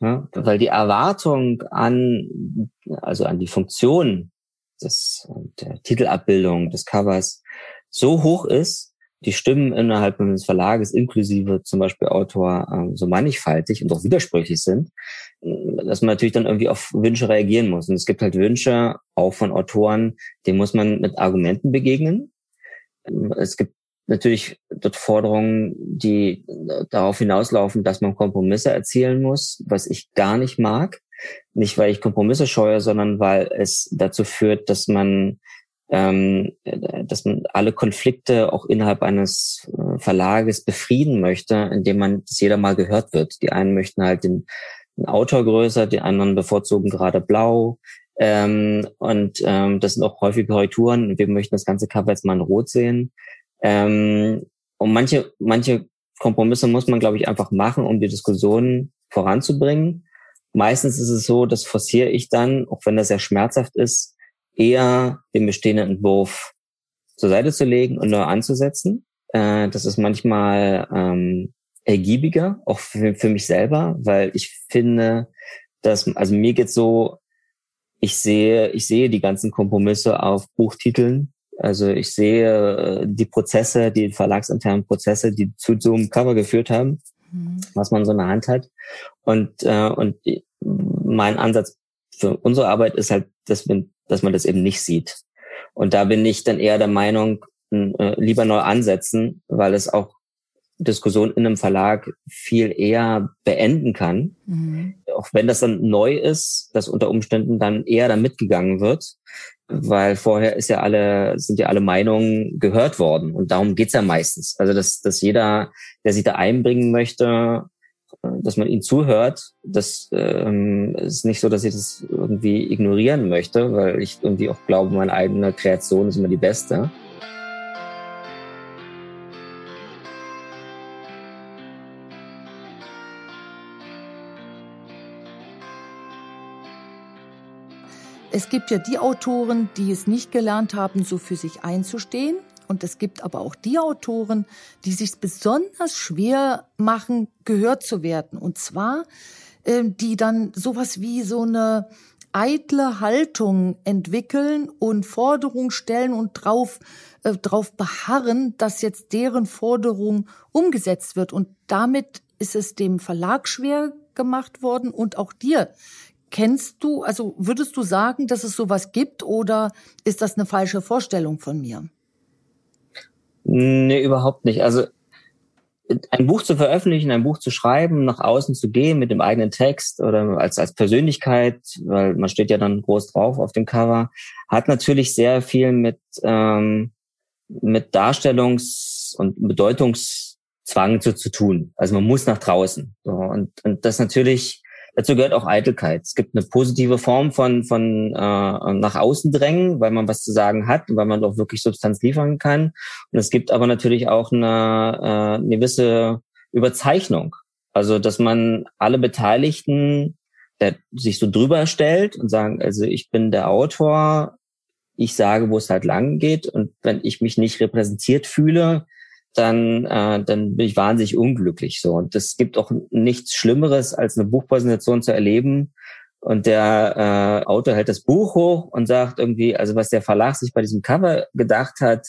ja, weil die Erwartung an, also an die Funktion des, der Titelabbildung, des Covers so hoch ist, die Stimmen innerhalb des Verlages, inklusive zum Beispiel Autor, ähm, so mannigfaltig und auch widersprüchlich sind, dass man natürlich dann irgendwie auf Wünsche reagieren muss. Und es gibt halt Wünsche, auch von Autoren, denen muss man mit Argumenten begegnen. Es gibt natürlich dort Forderungen, die darauf hinauslaufen, dass man Kompromisse erzielen muss, was ich gar nicht mag. Nicht, weil ich Kompromisse scheue, sondern weil es dazu führt, dass man ähm, dass man alle Konflikte auch innerhalb eines äh, Verlages befrieden möchte, indem man dass jeder mal gehört wird. Die einen möchten halt den, den Autor größer, die anderen bevorzugen gerade blau. Ähm, und ähm, das sind auch häufige Korrekturen. Wir möchten das ganze Cover jetzt mal in Rot sehen. Ähm, und manche, manche Kompromisse muss man, glaube ich, einfach machen, um die Diskussion voranzubringen. Meistens ist es so, das forciere ich dann, auch wenn das sehr schmerzhaft ist, eher den bestehenden Entwurf zur Seite zu legen und neu anzusetzen. Äh, das ist manchmal ähm, ergiebiger, auch für, für mich selber, weil ich finde, dass, also mir geht's so, ich sehe, ich sehe die ganzen Kompromisse auf Buchtiteln also ich sehe äh, die Prozesse, die verlagsinternen Prozesse, die zu so einem Cover geführt haben, mhm. was man so in der Hand hat. Und, äh, und mein Ansatz für unsere Arbeit ist halt, dass, wir, dass man das eben nicht sieht. Und da bin ich dann eher der Meinung, äh, lieber neu ansetzen, weil es auch Diskussion in einem Verlag viel eher beenden kann. Mhm. Auch wenn das dann neu ist, dass unter Umständen dann eher da mitgegangen wird, weil vorher ist ja alle, sind ja alle Meinungen gehört worden. Und darum geht's ja meistens. Also, dass, dass jeder, der sich da einbringen möchte, dass man ihn zuhört, das ähm, ist nicht so, dass ich das irgendwie ignorieren möchte, weil ich irgendwie auch glaube, meine eigene Kreation ist immer die beste.
Es gibt ja die Autoren, die es nicht gelernt haben, so für sich einzustehen. Und es gibt aber auch die Autoren, die sich besonders schwer machen, gehört zu werden. Und zwar, äh, die dann sowas wie so eine eitle Haltung entwickeln und Forderungen stellen und drauf, äh, drauf beharren, dass jetzt deren Forderung umgesetzt wird. Und damit ist es dem Verlag schwer gemacht worden und auch dir Kennst du, also würdest du sagen, dass es sowas gibt oder ist das eine falsche Vorstellung von mir?
Nee, überhaupt nicht. Also ein Buch zu veröffentlichen, ein Buch zu schreiben, nach außen zu gehen mit dem eigenen Text oder als, als Persönlichkeit, weil man steht ja dann groß drauf auf dem Cover, hat natürlich sehr viel mit, ähm, mit Darstellungs- und Bedeutungszwang zu, zu tun. Also man muss nach draußen. So, und, und das natürlich Dazu gehört auch Eitelkeit. Es gibt eine positive Form von, von äh, nach außen drängen, weil man was zu sagen hat und weil man auch wirklich Substanz liefern kann. Und es gibt aber natürlich auch eine, äh, eine gewisse Überzeichnung. Also, dass man alle Beteiligten der sich so drüber stellt und sagen, also ich bin der Autor, ich sage, wo es halt lang geht. Und wenn ich mich nicht repräsentiert fühle, dann, äh, dann bin ich wahnsinnig unglücklich. So. Und es gibt auch nichts Schlimmeres, als eine Buchpräsentation zu erleben. Und der äh, Autor hält das Buch hoch und sagt irgendwie, also was der Verlag sich bei diesem Cover gedacht hat,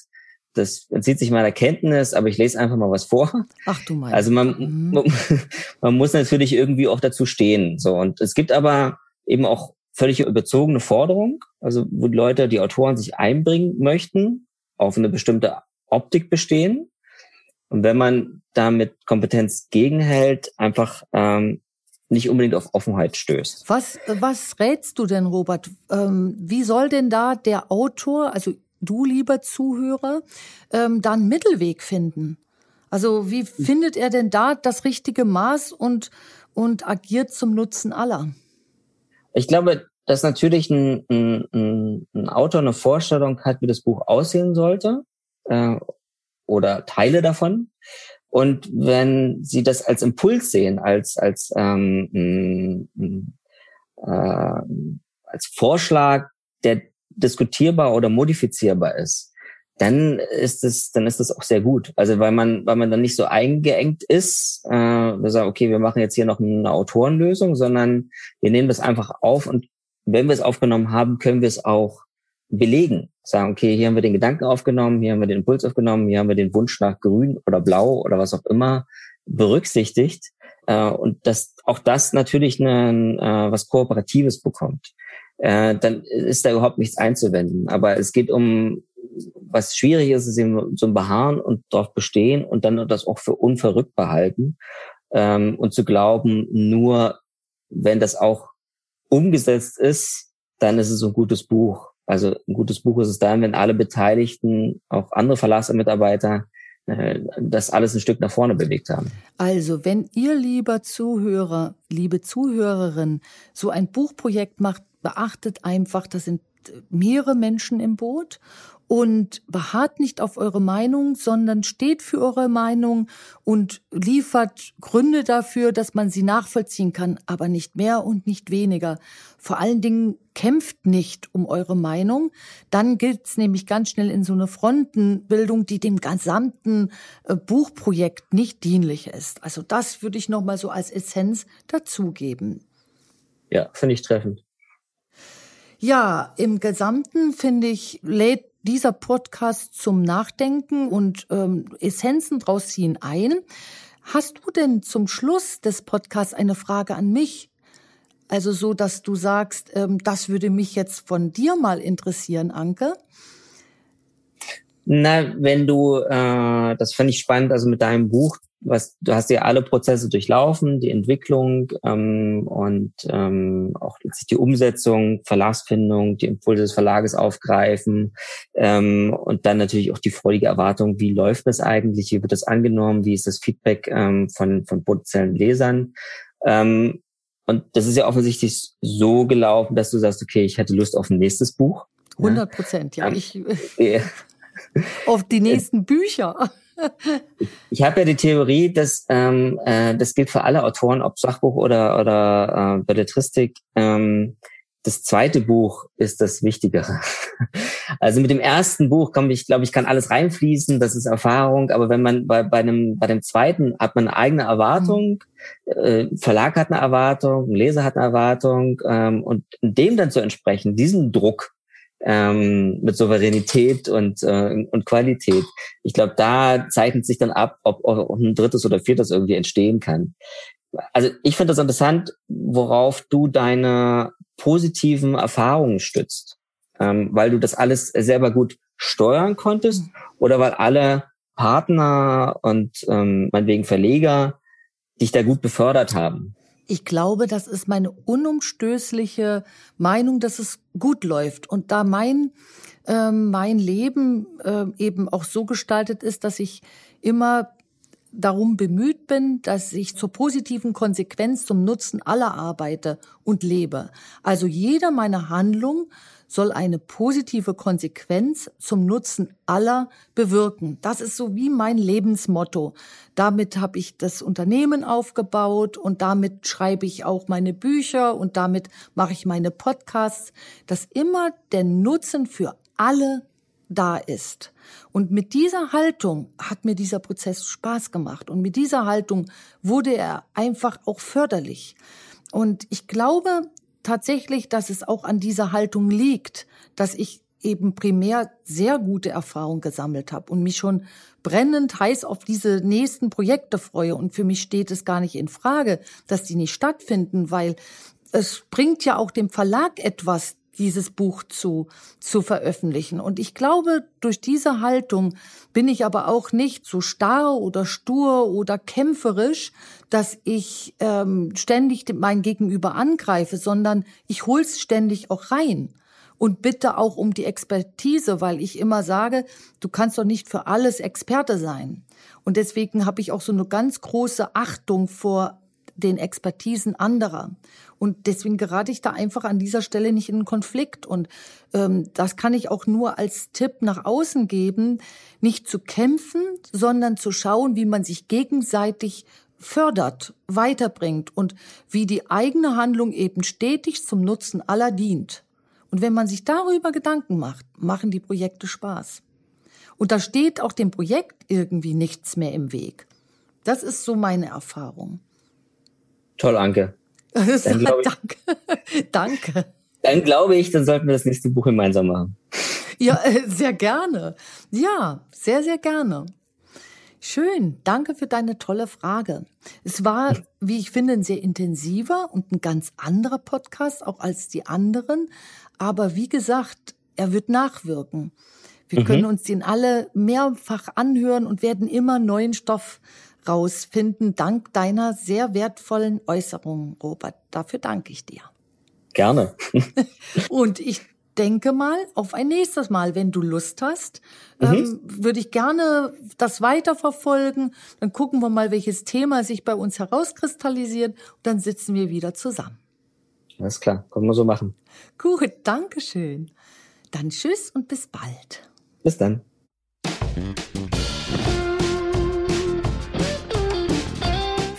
das entzieht sich meiner Kenntnis, aber ich lese einfach mal was vor.
Ach du meinst.
Also man, mhm. man, man muss natürlich irgendwie auch dazu stehen. So. Und es gibt aber eben auch völlig überzogene Forderungen, also wo die Leute, die Autoren sich einbringen möchten, auf eine bestimmte Optik bestehen. Und wenn man da mit Kompetenz gegenhält, einfach ähm, nicht unbedingt auf Offenheit stößt.
Was, was rätst du denn, Robert? Ähm, wie soll denn da der Autor, also du lieber Zuhörer, ähm, da einen Mittelweg finden? Also wie findet er denn da das richtige Maß und, und agiert zum Nutzen aller?
Ich glaube, dass natürlich ein, ein, ein Autor eine Vorstellung hat, wie das Buch aussehen sollte. Äh, oder Teile davon. Und wenn Sie das als Impuls sehen, als als ähm, äh, als Vorschlag, der diskutierbar oder modifizierbar ist, dann ist es dann ist es auch sehr gut. Also weil man weil man dann nicht so eingeengt ist, äh, wir sagen okay, wir machen jetzt hier noch eine Autorenlösung, sondern wir nehmen das einfach auf und wenn wir es aufgenommen haben, können wir es auch belegen. Sagen, okay, hier haben wir den Gedanken aufgenommen, hier haben wir den Impuls aufgenommen, hier haben wir den Wunsch nach Grün oder Blau oder was auch immer berücksichtigt. Äh, und dass auch das natürlich ein, äh, was Kooperatives bekommt. Äh, dann ist da überhaupt nichts einzuwenden. Aber es geht um was schwierig ist, ist eben so ein Beharren und darauf bestehen und dann das auch für unverrückt behalten ähm, und zu glauben, nur wenn das auch umgesetzt ist, dann ist es ein gutes Buch. Also ein gutes Buch ist es dann, wenn alle Beteiligten, auch andere Verlagsmitarbeiter, äh, das alles ein Stück nach vorne bewegt haben.
Also, wenn ihr, lieber Zuhörer, liebe Zuhörerin, so ein Buchprojekt macht, beachtet einfach, das sind mehrere Menschen im Boot und beharrt nicht auf eure Meinung, sondern steht für eure Meinung und liefert Gründe dafür, dass man sie nachvollziehen kann, aber nicht mehr und nicht weniger. Vor allen Dingen kämpft nicht um eure Meinung, dann gilt's nämlich ganz schnell in so eine Frontenbildung, die dem gesamten äh, Buchprojekt nicht dienlich ist. Also das würde ich noch mal so als Essenz dazugeben.
Ja, finde ich treffend.
Ja, im Gesamten finde ich, lädt dieser Podcast zum Nachdenken und ähm, Essenzen draus ziehen ein. Hast du denn zum Schluss des Podcasts eine Frage an mich? Also so, dass du sagst, ähm, das würde mich jetzt von dir mal interessieren, Anke.
Na, wenn du, äh, das fand ich spannend, also mit deinem Buch, was du hast ja alle Prozesse durchlaufen, die Entwicklung ähm, und ähm, auch letztlich die Umsetzung, Verlagsfindung, die Impulse des Verlages aufgreifen ähm, und dann natürlich auch die freudige Erwartung, wie läuft das eigentlich, wie wird das angenommen, wie ist das Feedback ähm, von von potenziellen Lesern. Ähm, und das ist ja offensichtlich so gelaufen, dass du sagst, okay, ich hätte Lust auf ein nächstes Buch.
100 Prozent, ja. ja. Ich, auf die nächsten Bücher
ich habe ja die Theorie, dass ähm, äh, das gilt für alle Autoren, ob Sachbuch oder oder äh, Belletristik. Ähm, das zweite Buch ist das Wichtigere. Also mit dem ersten Buch kann ich, glaube ich, kann alles reinfließen, das ist Erfahrung, aber wenn man bei, bei einem, bei dem zweiten hat man eine eigene Erwartung, äh, Verlag hat eine Erwartung, ein Leser hat eine Erwartung, ähm, und dem dann zu entsprechen, diesen Druck, ähm, mit Souveränität und, äh, und Qualität. Ich glaube, da zeichnet sich dann ab, ob, ob ein drittes oder viertes irgendwie entstehen kann. Also ich finde das interessant, worauf du deine positiven Erfahrungen stützt, ähm, weil du das alles selber gut steuern konntest oder weil alle Partner und ähm, meinetwegen Verleger dich da gut befördert haben.
Ich glaube, das ist meine unumstößliche Meinung, dass es gut läuft. Und da mein, äh, mein Leben äh, eben auch so gestaltet ist, dass ich immer darum bemüht bin, dass ich zur positiven Konsequenz zum Nutzen aller arbeite und lebe. Also jeder meiner Handlung soll eine positive Konsequenz zum Nutzen aller bewirken. Das ist so wie mein Lebensmotto. Damit habe ich das Unternehmen aufgebaut und damit schreibe ich auch meine Bücher und damit mache ich meine Podcasts, dass immer der Nutzen für alle da ist. Und mit dieser Haltung hat mir dieser Prozess Spaß gemacht und mit dieser Haltung wurde er einfach auch förderlich. Und ich glaube, tatsächlich, dass es auch an dieser Haltung liegt, dass ich eben primär sehr gute Erfahrungen gesammelt habe und mich schon brennend heiß auf diese nächsten Projekte freue. Und für mich steht es gar nicht in Frage, dass die nicht stattfinden, weil es bringt ja auch dem Verlag etwas, dieses Buch zu, zu veröffentlichen. Und ich glaube, durch diese Haltung bin ich aber auch nicht so starr oder stur oder kämpferisch, dass ich ähm, ständig mein Gegenüber angreife, sondern ich hol's ständig auch rein und bitte auch um die Expertise, weil ich immer sage, du kannst doch nicht für alles Experte sein. Und deswegen habe ich auch so eine ganz große Achtung vor den Expertisen anderer. Und deswegen gerate ich da einfach an dieser Stelle nicht in einen Konflikt. Und ähm, das kann ich auch nur als Tipp nach außen geben, nicht zu kämpfen, sondern zu schauen, wie man sich gegenseitig fördert, weiterbringt und wie die eigene Handlung eben stetig zum Nutzen aller dient. Und wenn man sich darüber Gedanken macht, machen die Projekte Spaß. Und da steht auch dem Projekt irgendwie nichts mehr im Weg. Das ist so meine Erfahrung.
Toll, Anke.
Dann ich, Danke. Danke.
Dann glaube ich, dann sollten wir das nächste Buch gemeinsam machen.
Ja, äh, sehr gerne. Ja, sehr, sehr gerne. Schön, danke für deine tolle Frage. Es war, wie ich finde, ein sehr intensiver und ein ganz anderer Podcast, auch als die anderen. Aber wie gesagt, er wird nachwirken. Wir mhm. können uns den alle mehrfach anhören und werden immer neuen Stoff rausfinden, dank deiner sehr wertvollen Äußerungen, Robert. Dafür danke ich dir.
Gerne.
und ich denke mal auf ein nächstes Mal, wenn du Lust hast. Mhm. Ähm, würde ich gerne das weiterverfolgen. Dann gucken wir mal, welches Thema sich bei uns herauskristallisiert. Und dann sitzen wir wieder zusammen.
Alles klar, können wir so machen.
Gut, danke schön. Dann tschüss und bis bald.
Bis dann.